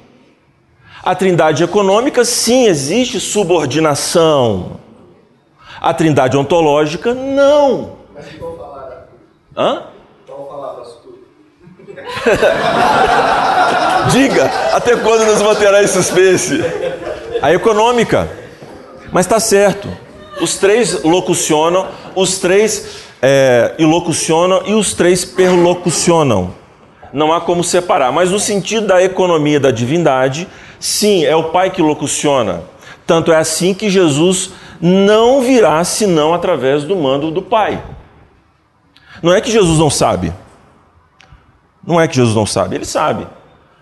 A trindade econômica, sim, existe subordinação. A trindade ontológica, não. Mas. Hã? Diga, até quando nos manterá em suspense? A econômica. Mas está certo. Os três locucionam, os três é, ilocucionam e os três perlocucionam. Não há como separar. Mas no sentido da economia da divindade, sim, é o Pai que locuciona. Tanto é assim que Jesus não virá senão através do mando do Pai. Não é que Jesus não sabe. Não é que Jesus não sabe, ele sabe.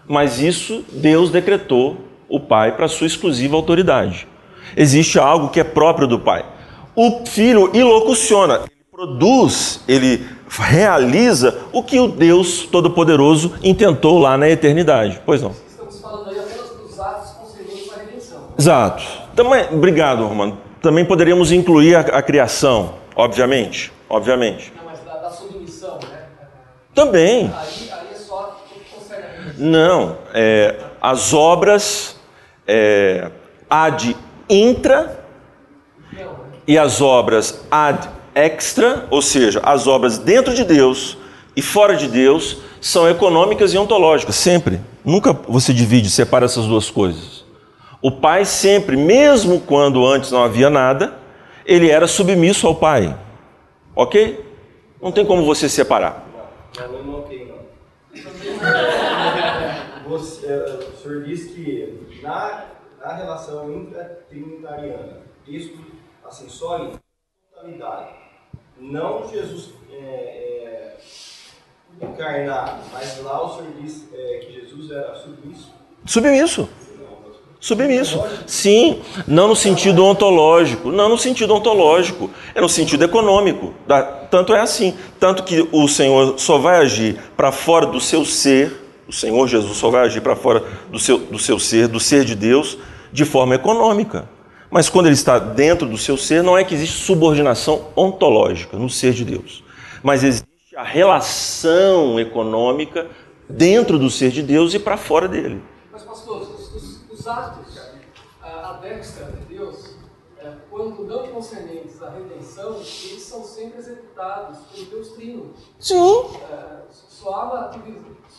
Mas isso Deus decretou o Pai para sua exclusiva autoridade. Existe algo que é próprio do Pai. O Filho ilocuciona, ele produz, ele realiza o que o Deus Todo-Poderoso intentou lá na eternidade. Pois não. Estamos falando aí apenas dos atos concernentes à redenção. Exato. Também, obrigado, Romano. Também poderíamos incluir a, a criação, obviamente. Obviamente. Não, mas da, da submissão, né? Também. Aí, aí é só o que concerne a redenção. Não. é, as obras é, ad intra e as obras ad extra, ou seja, as obras dentro de Deus e fora de Deus, são econômicas e ontológicas, sempre. Nunca você divide, separa essas duas coisas. O pai sempre, mesmo quando antes não havia nada, ele era submisso ao pai. Ok? Não tem como você separar. Não, não não. Você, eh, o senhor disse que na, na relação intratrinitariana, isso, assim, só em totalidade, não Jesus é, é, encarnado, mas lá o senhor disse é, que Jesus era submisso. Submisso. Submisso. Sim, não no sentido ontológico, não no sentido ontológico, é no sentido econômico. Tanto é assim, tanto que o Senhor só vai agir para fora do seu ser, o Senhor Jesus só vai agir para fora do seu, do seu ser, do ser de Deus, de forma econômica. Mas quando ele está dentro do seu ser, não é que existe subordinação ontológica no ser de Deus, mas existe a relação econômica dentro do ser de Deus e para fora dele. Mas, pastor, os, os- os atos à destra de Deus, eh, quando não concernentes à redenção, eles são sempre executados pelo Deus Trino. Sim. Eh, só,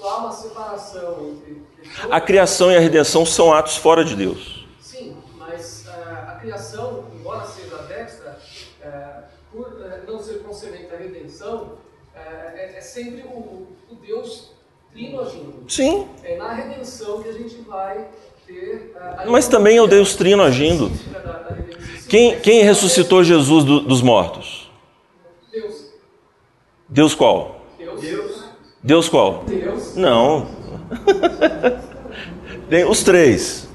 há uma, separação entre. A criação e a redenção são atos fora de Deus. Sim, mas ah, a criação, embora seja a destra, eh, por eh, não ser concernente à redenção, eh, é, é sempre o, o Deus Trino agindo. Sim. É na redenção que a gente vai ter. a Mas também é o Deus Trino agindo. Quem, quem ressuscitou Jesus do- dos mortos? Deus. Deus qual? Deus. Deus qual? Deus. Não. Tem os três.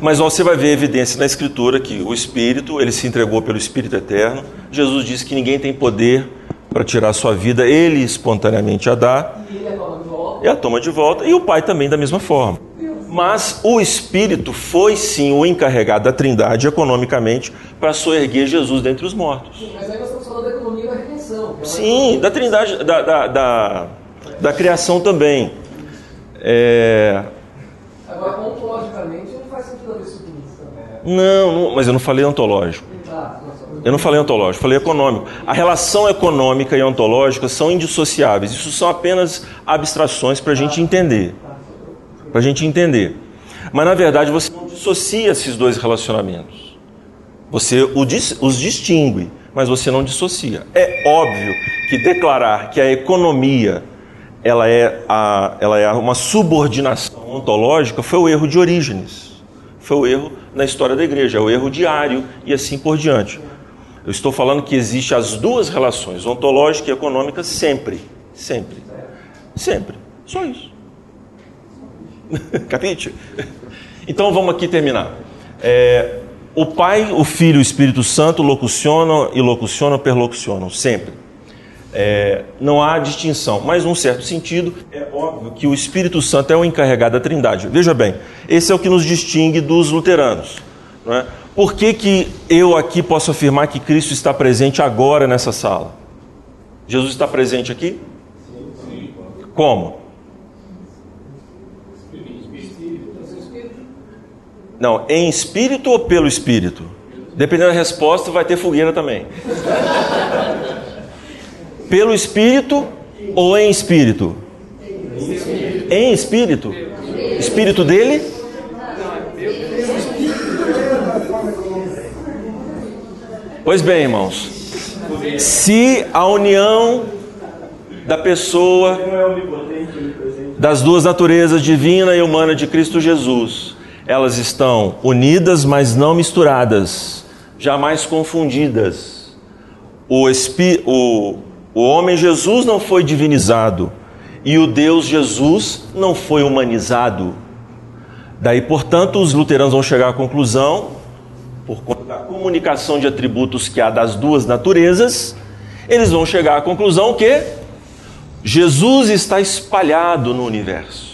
Mas você vai ver evidência na Escritura que o Espírito, ele se entregou pelo Espírito Eterno. Jesus disse que ninguém tem poder para tirar a sua vida, ele espontaneamente a dá E ele é toma de volta. e a toma de volta, e o Pai também da mesma forma. Mas o Espírito foi sim o encarregado da Trindade economicamente para soerguer Jesus dentre os mortos. Mas aí nós estamos falando da economia da redenção. é uma Sim, da Trindade, da, da, da, da criação também. É, Agora, ontologicamente, não faz sentido haver isso também. não, não, mas eu não falei ontológico. Tá, nossa, Eu não falei ontológico, falei econômico. A relação econômica e ontológica são indissociáveis. Isso são apenas abstrações para a gente entender. Para a gente entender. Mas na verdade você não dissocia esses dois relacionamentos. Você os distingue, mas você não dissocia. É óbvio que declarar que a economia ela é, a, ela é uma subordinação ontológica foi o erro de Orígenes. Foi o erro na história da igreja, é o erro diário e assim por diante. Eu estou falando que existe as duas relações, ontológica e econômica, sempre. Sempre. Sempre. Só isso. Capite? Então vamos aqui terminar. É, o Pai, o Filho e o Espírito Santo locucionam e locucionam, perlocucionam, sempre. É, não há distinção, mas num certo sentido é óbvio que o Espírito Santo é o encarregado da Trindade. Veja bem, esse é o que nos distingue dos luteranos. Não é? Por que, que eu aqui posso afirmar que Cristo está presente agora nessa sala? Jesus está presente aqui? Como? Não, em espírito ou pelo espírito? Dependendo da resposta, vai ter fogueira também. Pelo espírito ou em espírito? Em espírito? Espírito dele? Pois bem, irmãos. Se a união da pessoa das duas naturezas divina e humana de Cristo Jesus, elas estão unidas, mas não misturadas, jamais confundidas. O, espi, o, o homem Jesus não foi divinizado e o Deus Jesus não foi humanizado. Daí, portanto, os luteranos vão chegar à conclusão, por conta da comunicação de atributos que há das duas naturezas, eles vão chegar à conclusão que Jesus está espalhado no universo.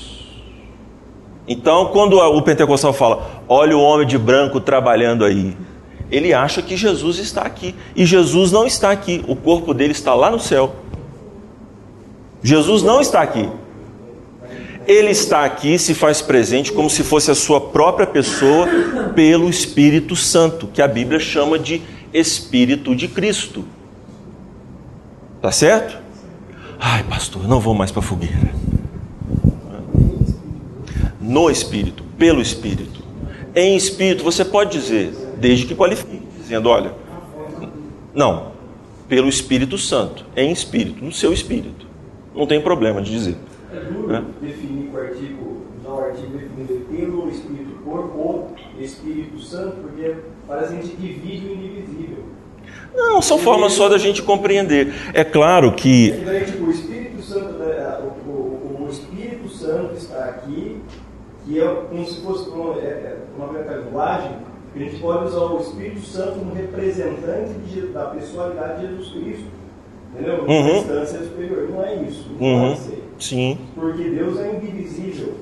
Então, quando o pentecostal fala, olha o homem de branco trabalhando aí, ele acha que Jesus está aqui. E Jesus não está aqui, o corpo dele está lá no céu. Jesus não está aqui. Ele está aqui, se faz presente como se fosse a sua própria pessoa, pelo Espírito Santo, que a Bíblia chama de Espírito de Cristo. Tá certo? Ai, pastor, não vou mais para a fogueira. No Espírito, pelo Espírito. Em Espírito, você pode dizer, desde que qualifique, dizendo: olha, não, pelo Espírito Santo, em Espírito, no seu Espírito. Não tem problema de dizer. É duro definir com o artigo, usar o artigo definido pelo Espírito Corpo ou Espírito Santo, porque parece que a gente divide o indivisível. Não, são formas só da gente compreender. É claro que. Daí, tipo, o Espírito Santo, né, o, o, o Espírito Santo está aqui, que é como se fosse uma, é, é uma metalinguagem, que a gente pode usar o Espírito Santo como representante de, da pessoalidade de Jesus Cristo. Entendeu? Uma Uhum. instância superior. Não é isso. Não Uhum, pode ser. sim, Porque Deus é indivisível.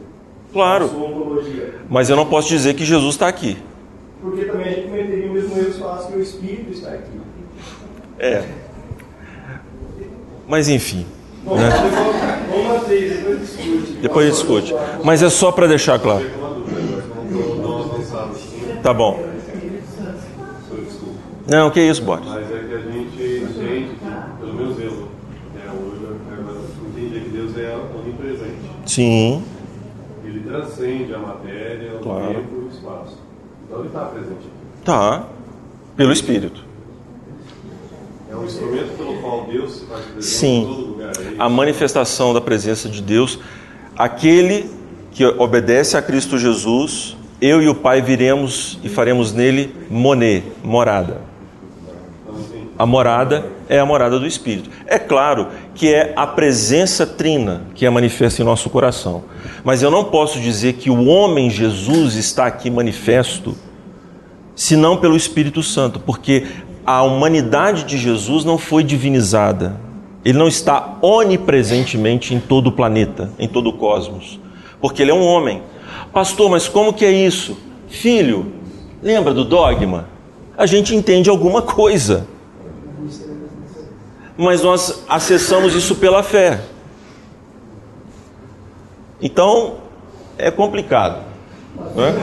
claro. Na sua ontologia. Mas eu não posso dizer que Jesus está aqui. Porque também a gente cometeria o mesmo erro se falasse que o Espírito está aqui. É. Mas enfim, Bom, vamos, vamos manter, depois discute. depois discute. Mas é só para deixar claro. Uma dúvida, não, não avançamos. Tá bom. Não, que isso, Boris. Mas é que a gente entende, pelo menos eu, é, hoje, eu entendi que Deus é onipresente. Sim, Ele transcende a matéria, o Claro. tempo e o espaço. Então ele está presente. tá. Pelo Espírito. É um instrumento pelo qual Deus se faz presente Sim. em todo lugar. É? A manifestação da presença de Deus, aquele que obedece a Cristo Jesus, eu e o Pai viremos e faremos nele moné, morada. A morada é a morada do Espírito. É claro que é a presença trina que é manifesta em nosso coração. Mas eu não posso dizer que o homem Jesus está aqui manifesto senão pelo Espírito Santo, porque a humanidade de Jesus não foi divinizada. Ele não está onipresentemente em todo o planeta, em todo o cosmos, porque ele é um homem. Pastor, mas como que é isso? Filho, lembra do dogma? A gente entende alguma coisa mas nós acessamos isso pela fé. Então, é complicado. Né?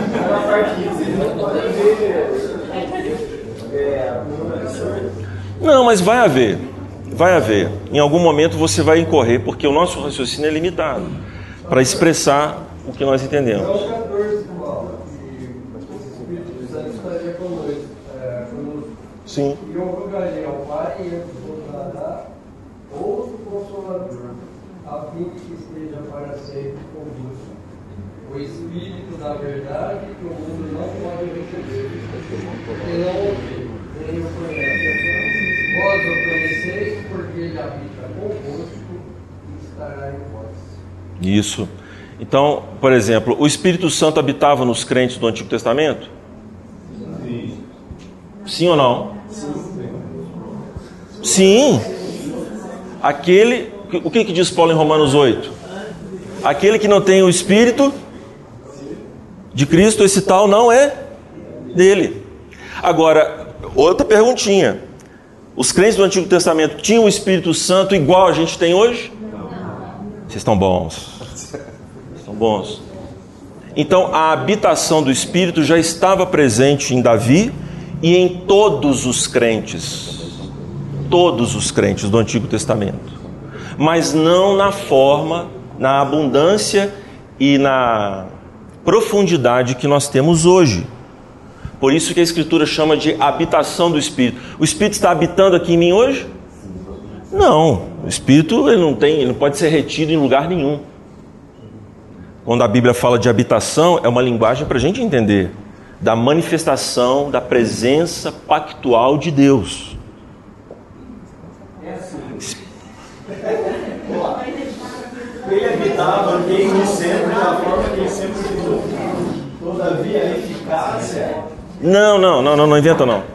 Não, mas vai haver. Vai haver. Em algum momento você vai incorrer, porque o nosso raciocínio é limitado para expressar o que nós entendemos. Sim. E eu rogaria ao Pai e eu outro consolador, a fim de que esteja para sempre convosco. O Espírito da verdade que o mundo não pode receber, porque não ouviu, nem o conhece. Vós o conheceis, porque ele habita convosco e estará em vós. Isso. Então, por exemplo, o Espírito Santo habitava nos crentes do Antigo Testamento? Sim. Ou não? Sim. Aquele, o que, que diz Paulo em Romanos 8? Aquele que não tem o Espírito de Cristo, esse tal não é dele. Agora, outra perguntinha. Os crentes do Antigo Testamento tinham o Espírito Santo igual a gente tem hoje? Vocês estão bons. Bons. Então, a habitação do Espírito já estava presente em Davi e em todos os crentes todos os crentes do Antigo Testamento, mas não na forma, na abundância e na profundidade que nós temos hoje. Por isso que a Escritura chama de habitação do Espírito. O Espírito está habitando aqui em mim hoje? Não, o Espírito ele não tem, ele não pode ser retido em lugar nenhum. Quando a Bíblia fala de habitação, é uma linguagem para a gente entender da manifestação da presença pactual de Deus. Ele habitava desde sempre da forma que ele sempre. Todavia, a eficácia. Não, não, não, não, não inventa não.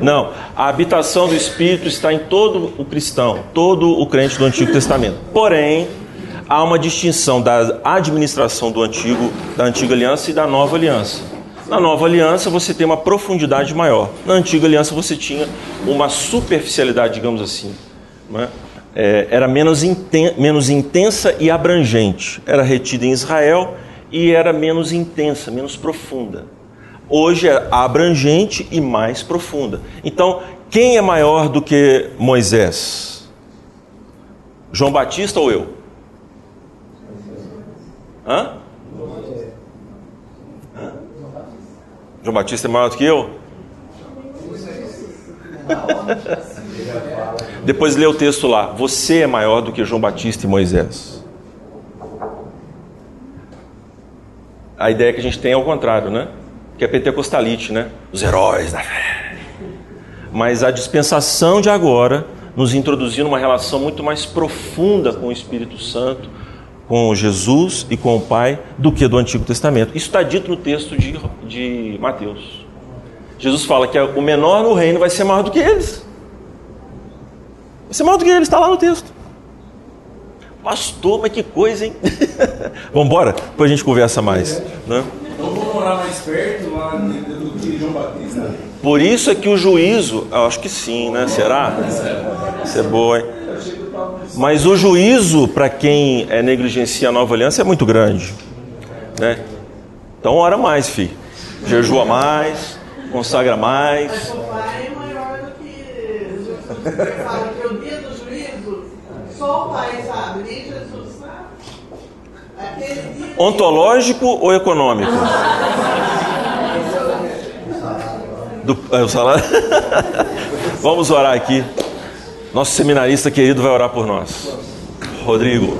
Não, a habitação do Espírito está em todo o cristão, todo o crente do Antigo Testamento. Porém, há uma distinção da administração do antigo, da antiga aliança e da nova aliança. Na nova aliança você tem uma profundidade maior. Na antiga aliança você tinha uma superficialidade, digamos assim. Não é? é, era menos, inten menos intensa e abrangente. Era retida em Israel e era menos intensa, menos profunda. Hoje é abrangente e mais profunda. Então, quem é maior do que Moisés? João Batista ou eu? Hã? Hã? João Batista é maior do que eu? Depois lê o texto lá. Você é maior do que João Batista e Moisés. A ideia que a gente tem é o contrário, né? Que é pentecostalite, né? Os heróis da fé. Mas a dispensação de agora nos introduziu numa relação muito mais profunda com o Espírito Santo, com Jesus e com o Pai, do que do Antigo Testamento. Isso está dito no texto de, de Mateus. Jesus fala que o menor no reino vai ser maior do que eles. Vai ser maior do que eles, está lá no texto. Pastor, mas que coisa, hein? Vamos embora? Depois a gente conversa mais. Né? Vamos morar mais perto lá do que João Batista? Por isso é que o juízo, eu acho que sim, né? Será? Isso é boa, hein? Mas o juízo para quem é, negligencia a nova aliança é muito grande. Né? Então ora mais, filho. Jejua mais, consagra mais. É que o dia do juízo, só o pai sabe, nem Jesus sabe. Ontológico ou econômico? Do, é, o salário? Vamos orar aqui. Nosso seminarista querido vai orar por nós. Rodrigo.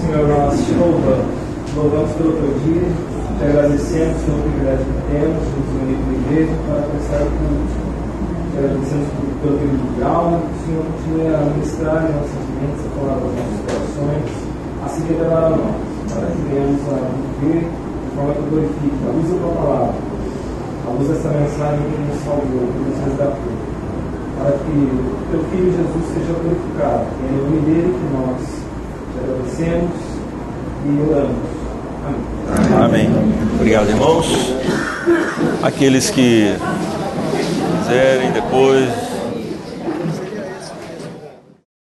Senhor, nós te louvamos louvamos pelo teu dia, te agradecemos pelo privilégio que temos nos unir com a igreja para prestar o culto. Te agradecemos pelo período de aula, que o Senhor continue a ministrar em nossas mentes, a palavra dos nossos corações, assim que revelar a nós, para que venhamos a viver de forma que glorifique a luz da tua palavra, a luz dessa mensagem que nos salvou, que nos resgatou, para que teu Filho Jesus seja glorificado. É no nome dele que nós te agradecemos e oramos. Amém. Obrigado, irmãos. Aqueles que quiserem depois